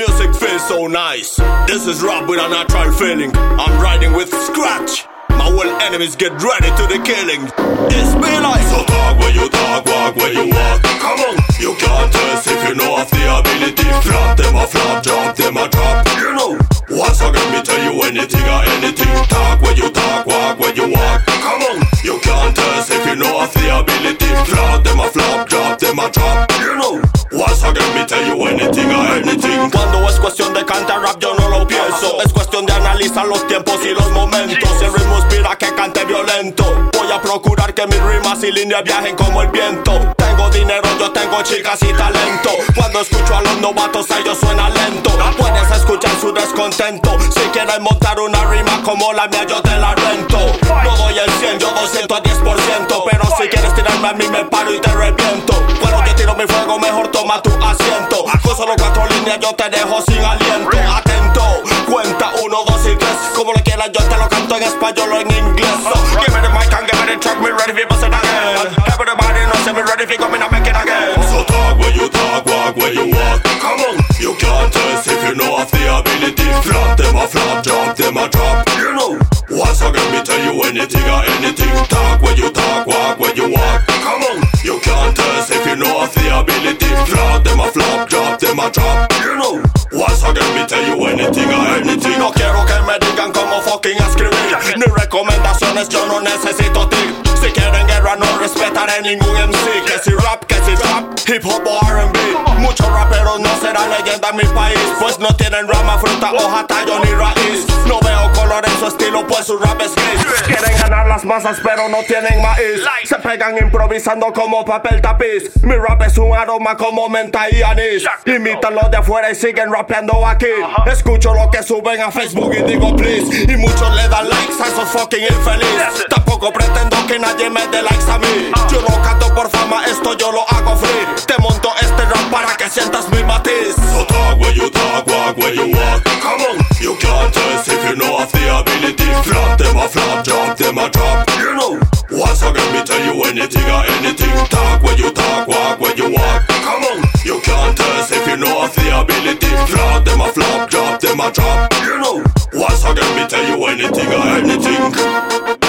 music feels so nice. This is rap with a natural feeling. I'm riding with scratch. My whole enemies get ready to the killing. It's me like So talk where you talk, walk where you walk. Come on, you can't test if you know of the ability. Flop them a flop, drop them a drop. You know. Once again, me tell you anything or anything. Talk when you talk, walk when you walk. Come on, you can't test if you know of the ability. Flop them a flop, drop them a drop. You know. Once again, me tell you anything or anything. Cuando es cuestión de cantar rap yo no lo pienso. Es cuestión de analizar los tiempos y los momentos. El ritmo inspira que cante violento. Voy a procurar que mis rimas y líneas viajen como el viento. Tengo dinero, yo tengo chicas y talento. Cuando escucho a los novatos ellos suena lento. Puedes escuchar su descontento. Si quieren montar una rima como la mía yo te la rento. No doy el 100, yo doy 110% Pero si quieres tirarme a mí me paro toma tu asiento solo cuatro líneas yo te dejo sin aliento Atento, cuenta uno, dos y tres Como lo quieras yo te lo canto en español o en inglés So, Give me the mic and give me the track, me ready for bust it again Everybody knows me ready for coming and make it again So talk when you talk, walk when you walk. Come on, you can't test if you know of the ability. Flop them a flop, drop them a drop. You know. Once again, me tell you anything or anything. Them a drop. You know. Once again, me tell you anything or anything. No quiero que me digan cómo fucking escribir Ni recomendaciones, yo no necesito ti Si quieren guerra no respetaré ningún MC Que si rap, que si trap, hip hop o R&B Muchos raperos no serán leyenda en mi país Pues no tienen rama, fruta, hoja, tallo ni raíz No veo color en su estilo pues su rap es gris Quieren las masas pero no tienen maíz. Se pegan improvisando como papel tapiz. Mi rap es un aroma como menta y anís. Imitan los de afuera y siguen rapeando aquí. Escucho lo que suben a Facebook y digo please Y muchos le dan likes a esos fucking infeliz. Tampoco pretendo que nadie me dé likes a mí. Yo no canto por fama, esto yo lo hago free. Te monto este rap para que sientas mi matiz. So talk when you talk, walk when you walk. Come on, you can't test if you know of the ability. Anything or anything. Talk when you talk, walk when you walk. Come on, you can't test if you know of the ability. Flop them a flop, drop them a drop. You know. Once again, me tell you anything or anything.